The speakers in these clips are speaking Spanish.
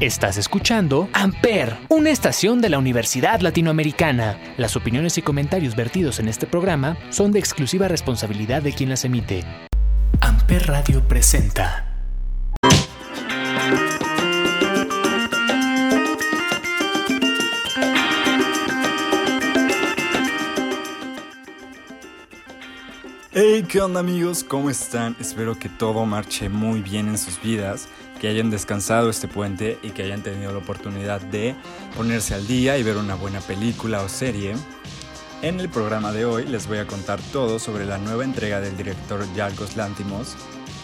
Estás escuchando Amper, una estación de la Universidad Latinoamericana. Las opiniones y comentarios vertidos en este programa son de exclusiva responsabilidad de quien las emite. Amper Radio presenta. Hey, ¿qué onda amigos? ¿Cómo están? Espero que todo marche muy bien en sus vidas, que hayan descansado este puente y que hayan tenido la oportunidad de ponerse al día y ver una buena película o serie. En el programa de hoy les voy a contar todo sobre la nueva entrega del director Yargos Lantimos,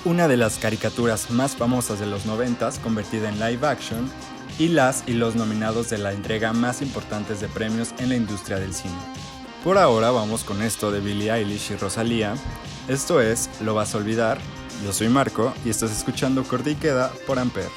una de las caricaturas más famosas de los 90 convertida en live action y las y los nominados de la entrega más importantes de premios en la industria del cine. Por ahora vamos con esto de Billie Eilish y Rosalía. Esto es Lo vas a olvidar. Yo soy Marco y estás escuchando Corte y Queda por Amper.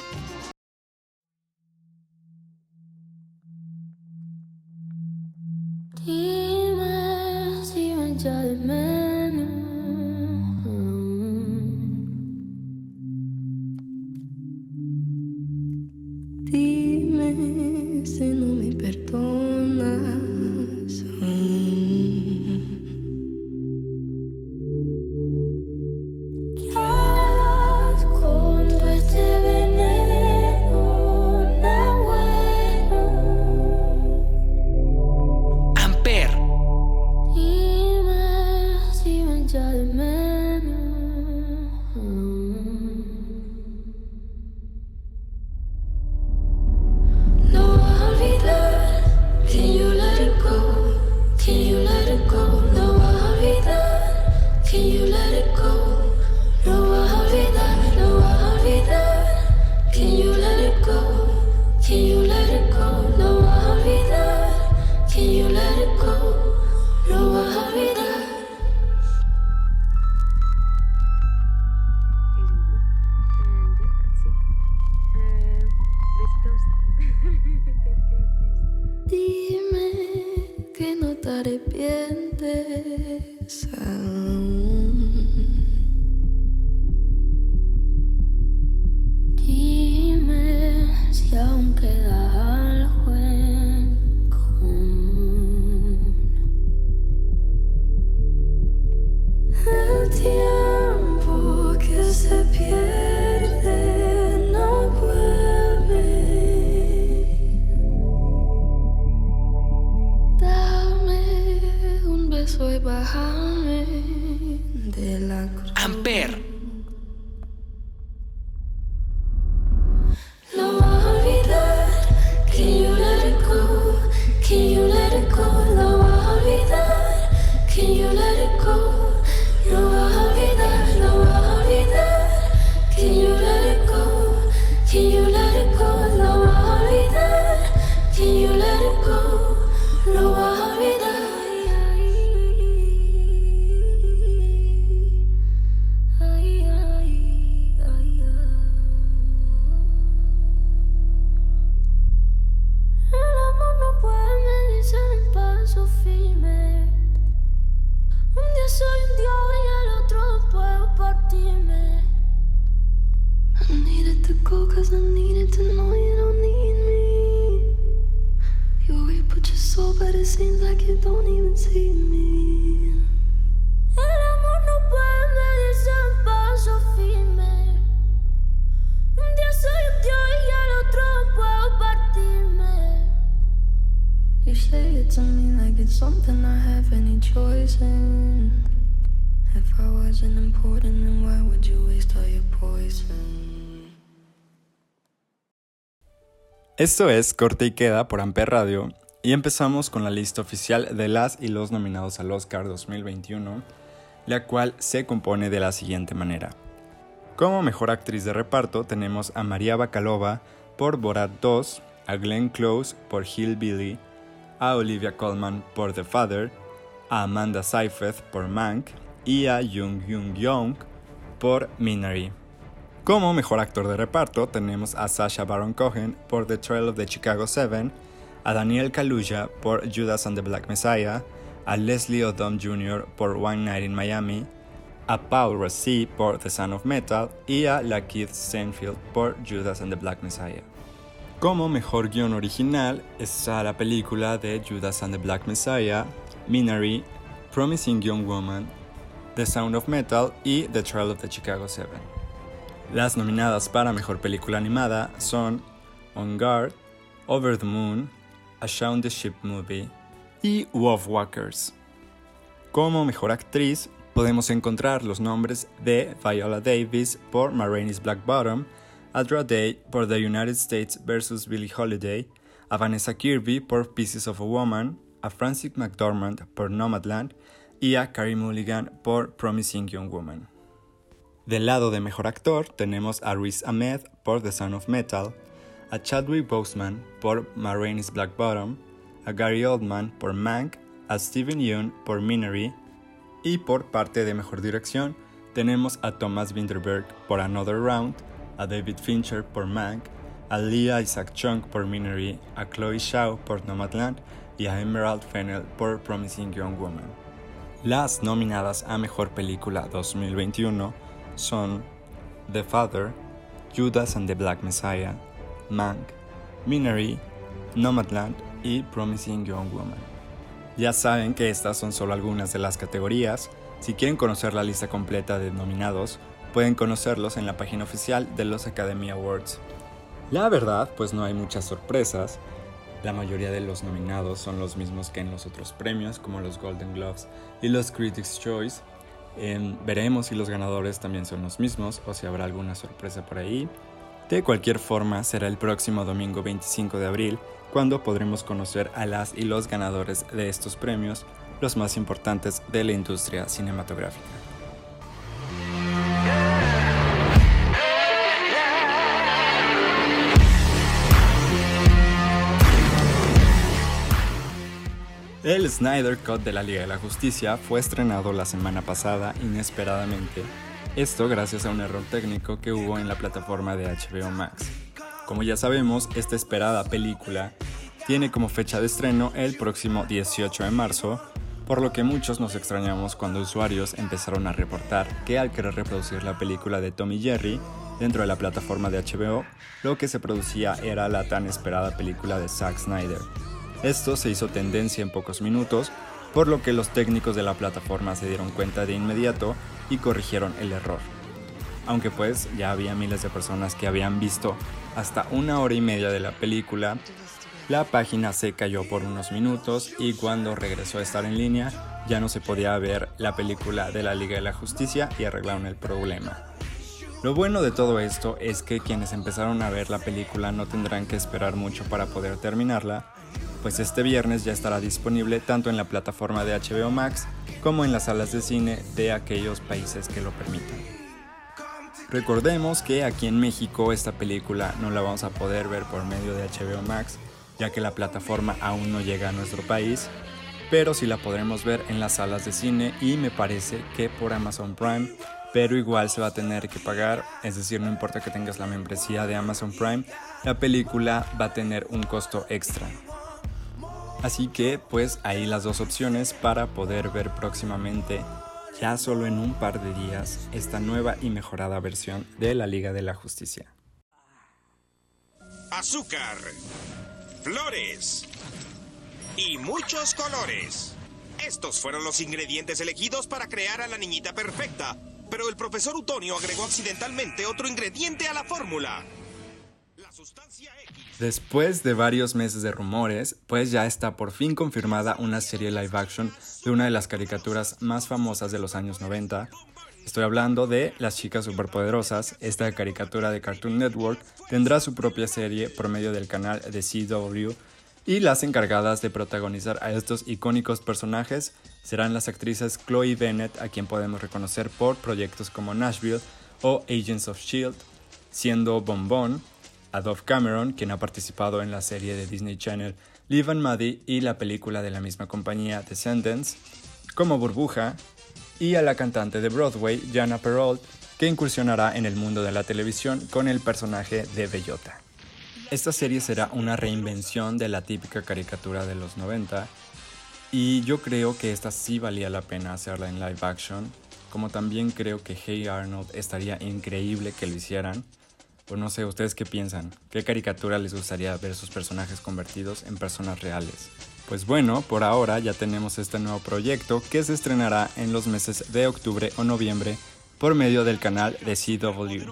Cruz. Esto es Corte y Queda por Amper Radio y empezamos con la lista oficial de las y los nominados al Oscar 2021, la cual se compone de la siguiente manera. Como mejor actriz de reparto tenemos a María Bakalova por Borat 2, a Glenn Close por Hillbilly, a Olivia Colman por The Father, a Amanda Seyfried por Mank y a Jung Young Young por Minari. Como mejor actor de reparto tenemos a Sacha Baron Cohen por The Trail of the Chicago 7, a Daniel Kaluuya por Judas and the Black Messiah, a Leslie Odom Jr. por One Night in Miami, a Paul Rossi por The Son of Metal y a Lakeith Stanfield por Judas and the Black Messiah. Como mejor guion original está la película de Judas and the Black Messiah, Minari, Promising Young Woman, The Sound of Metal y The Trial of the Chicago Seven. Las nominadas para mejor película animada son On Guard, Over the Moon, A Shaun the Ship Movie y Wolf Walkers. Como mejor actriz podemos encontrar los nombres de Viola Davis por Ma Black Bottom, Adra Day por The United States vs. Billie Holiday, a Vanessa Kirby por Pieces of a Woman, a Francis McDormand por Nomadland y a Carey Mulligan por Promising Young Woman. Del lado de mejor actor tenemos a Riz Ahmed por The Son of Metal, a Chadwick Boseman por Ma Black Bottom, a Gary Oldman por Mank, a Steven Yeun por Minari y por parte de mejor dirección tenemos a Thomas Winterberg por Another Round, a David Fincher por Mank, a Lee Isaac Chung por Minari, a Chloe Zhao por Nomadland y a Emerald Fennell por Promising Young Woman. Las nominadas a Mejor Película 2021 son The Father, Judas and the Black Messiah, Mank, Minari, Nomadland y Promising Young Woman. Ya saben que estas son solo algunas de las categorías. Si quieren conocer la lista completa de nominados, pueden conocerlos en la página oficial de los Academy Awards. La verdad, pues no hay muchas sorpresas, la mayoría de los nominados son los mismos que en los otros premios, como los Golden Gloves y los Critics' Choice. Em, veremos si los ganadores también son los mismos o si habrá alguna sorpresa por ahí. De cualquier forma, será el próximo domingo 25 de abril cuando podremos conocer a las y los ganadores de estos premios, los más importantes de la industria cinematográfica. El Snyder Cut de la Liga de la Justicia fue estrenado la semana pasada inesperadamente, esto gracias a un error técnico que hubo en la plataforma de HBO Max. Como ya sabemos, esta esperada película tiene como fecha de estreno el próximo 18 de marzo, por lo que muchos nos extrañamos cuando usuarios empezaron a reportar que al querer reproducir la película de Tommy Jerry dentro de la plataforma de HBO, lo que se producía era la tan esperada película de Zack Snyder. Esto se hizo tendencia en pocos minutos, por lo que los técnicos de la plataforma se dieron cuenta de inmediato y corrigieron el error. Aunque pues ya había miles de personas que habían visto hasta una hora y media de la película, la página se cayó por unos minutos y cuando regresó a estar en línea ya no se podía ver la película de la Liga de la Justicia y arreglaron el problema. Lo bueno de todo esto es que quienes empezaron a ver la película no tendrán que esperar mucho para poder terminarla, pues este viernes ya estará disponible tanto en la plataforma de HBO Max como en las salas de cine de aquellos países que lo permitan. Recordemos que aquí en México esta película no la vamos a poder ver por medio de HBO Max, ya que la plataforma aún no llega a nuestro país, pero sí la podremos ver en las salas de cine y me parece que por Amazon Prime, pero igual se va a tener que pagar, es decir, no importa que tengas la membresía de Amazon Prime, la película va a tener un costo extra. Así que pues ahí las dos opciones para poder ver próximamente, ya solo en un par de días, esta nueva y mejorada versión de la Liga de la Justicia. Azúcar, flores y muchos colores. Estos fueron los ingredientes elegidos para crear a la niñita perfecta, pero el profesor Utonio agregó accidentalmente otro ingrediente a la fórmula. Después de varios meses de rumores, pues ya está por fin confirmada una serie live action de una de las caricaturas más famosas de los años 90. Estoy hablando de Las Chicas Superpoderosas. Esta caricatura de Cartoon Network tendrá su propia serie por medio del canal de CW y las encargadas de protagonizar a estos icónicos personajes serán las actrices Chloe Bennett, a quien podemos reconocer por proyectos como Nashville o Agents of Shield, siendo Bombón, a Dove Cameron, quien ha participado en la serie de Disney Channel Live and Maddie y la película de la misma compañía Descendants, como Burbuja, y a la cantante de Broadway, Jana Perrault, que incursionará en el mundo de la televisión con el personaje de Bellota. Esta serie será una reinvención de la típica caricatura de los 90 y yo creo que esta sí valía la pena hacerla en live action, como también creo que Hey Arnold estaría increíble que lo hicieran, O no sé, ¿ustedes qué piensan? ¿Qué caricatura les gustaría ver sus personajes convertidos en personas reales? Pues bueno, por ahora ya tenemos este nuevo proyecto que se estrenará en los meses de octubre o noviembre por medio del canal de CW.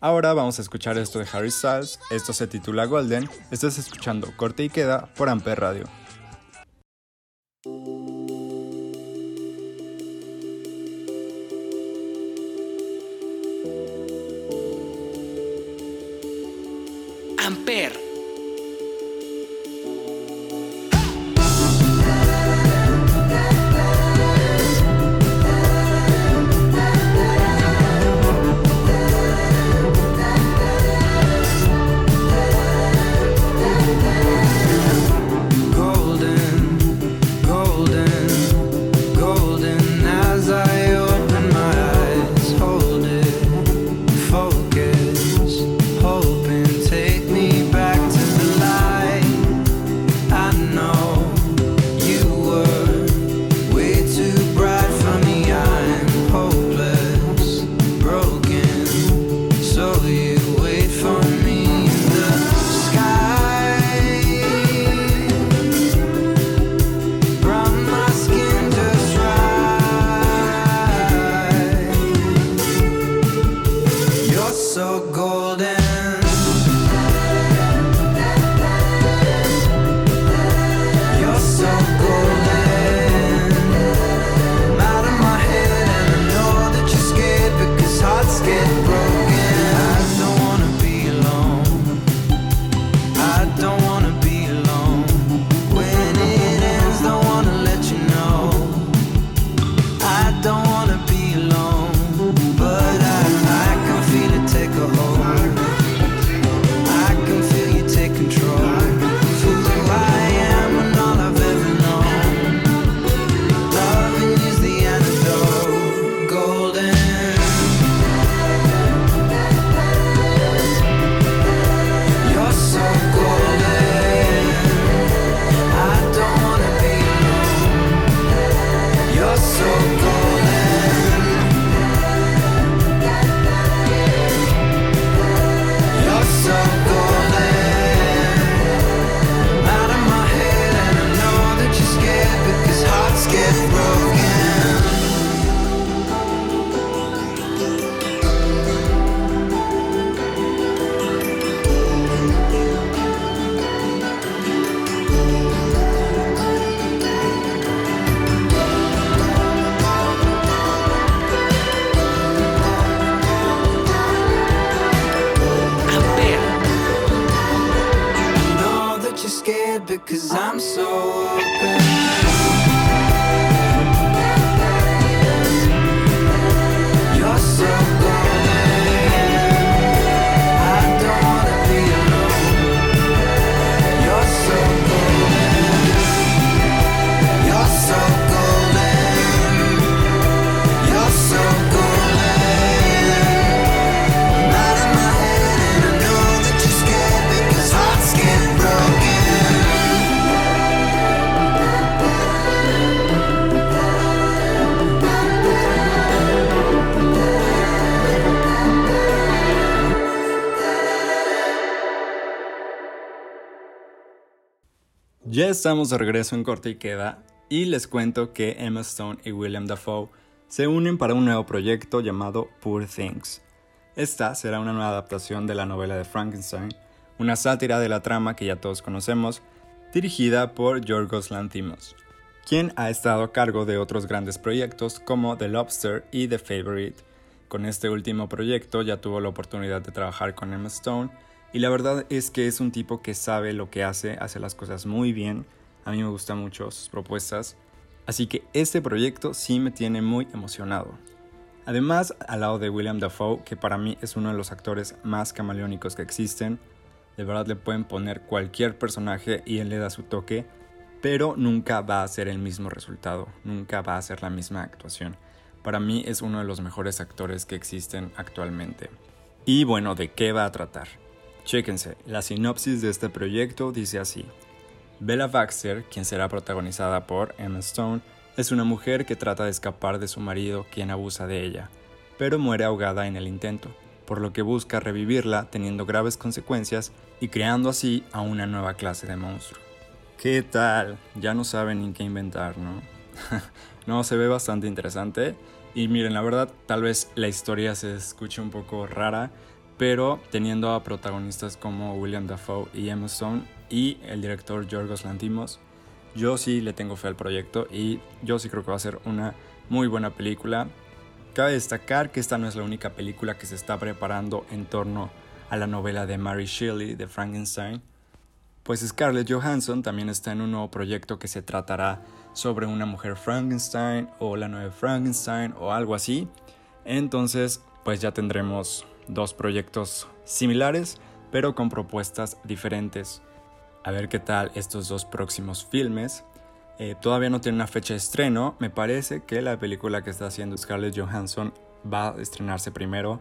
Ahora vamos a escuchar esto de Harry Styles, esto se titula Golden, estás escuchando Corte y Queda por Amper Radio. Ya estamos de regreso en Corte y Queda y les cuento que Emma Stone y William Dafoe se unen para un nuevo proyecto llamado Poor Things. Esta será una nueva adaptación de la novela de Frankenstein, una sátira de la trama que ya todos conocemos, dirigida por Yorgos Lanthimos, quien ha estado a cargo de otros grandes proyectos como The Lobster y The Favorite. Con este último proyecto ya tuvo la oportunidad de trabajar con Emma Stone y la verdad es que es un tipo que sabe lo que hace, hace las cosas muy bien. A mí me gustan mucho sus propuestas. Así que este proyecto sí me tiene muy emocionado. Además, al lado de William Dafoe, que para mí es uno de los actores más camaleónicos que existen, de verdad le pueden poner cualquier personaje y él le da su toque, pero nunca va a ser el mismo resultado, nunca va a ser la misma actuación. Para mí es uno de los mejores actores que existen actualmente. Y bueno, ¿de qué va a tratar? Chéquense, la sinopsis de este proyecto dice así. Bella Baxter, quien será protagonizada por Emma Stone, es una mujer que trata de escapar de su marido quien abusa de ella, pero muere ahogada en el intento, por lo que busca revivirla teniendo graves consecuencias y creando así a una nueva clase de monstruo. ¿Qué tal? Ya no saben ni qué inventar, ¿no? no, se ve bastante interesante. Y miren, la verdad, tal vez la historia se escuche un poco rara, pero teniendo a protagonistas como William Dafoe y Emma Stone y el director Yorgos Lantimos, yo sí le tengo fe al proyecto y yo sí creo que va a ser una muy buena película. Cabe destacar que esta no es la única película que se está preparando en torno a la novela de Mary Shelley de Frankenstein, pues Scarlett Johansson también está en un nuevo proyecto que se tratará sobre una mujer Frankenstein o la nueva Frankenstein o algo así. Entonces, pues ya tendremos dos proyectos similares, pero con propuestas diferentes. A ver qué tal estos dos próximos filmes. Eh, todavía no tiene una fecha de estreno. Me parece que la película que está haciendo Scarlett Johansson va a estrenarse primero,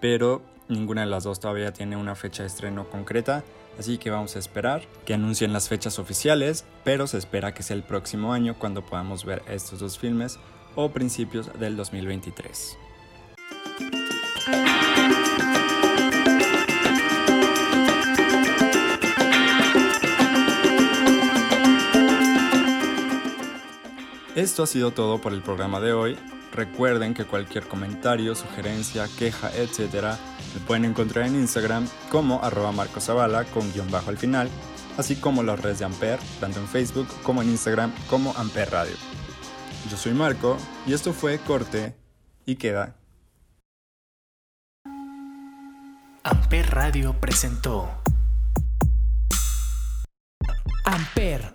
pero ninguna de las dos todavía tiene una fecha de estreno concreta. Así que vamos a esperar que anuncien las fechas oficiales, pero se espera que sea el próximo año cuando podamos ver estos dos filmes o principios del 2023. Esto ha sido todo por el programa de hoy. Recuerden que cualquier comentario, sugerencia, queja, etc. me pueden encontrar en Instagram como arroba marcosavala con guion bajo al final, así como las redes de Amper, tanto en Facebook como en Instagram como Amper Radio. Yo soy Marco y esto fue Corte y Queda. Amper Radio presentó Amper,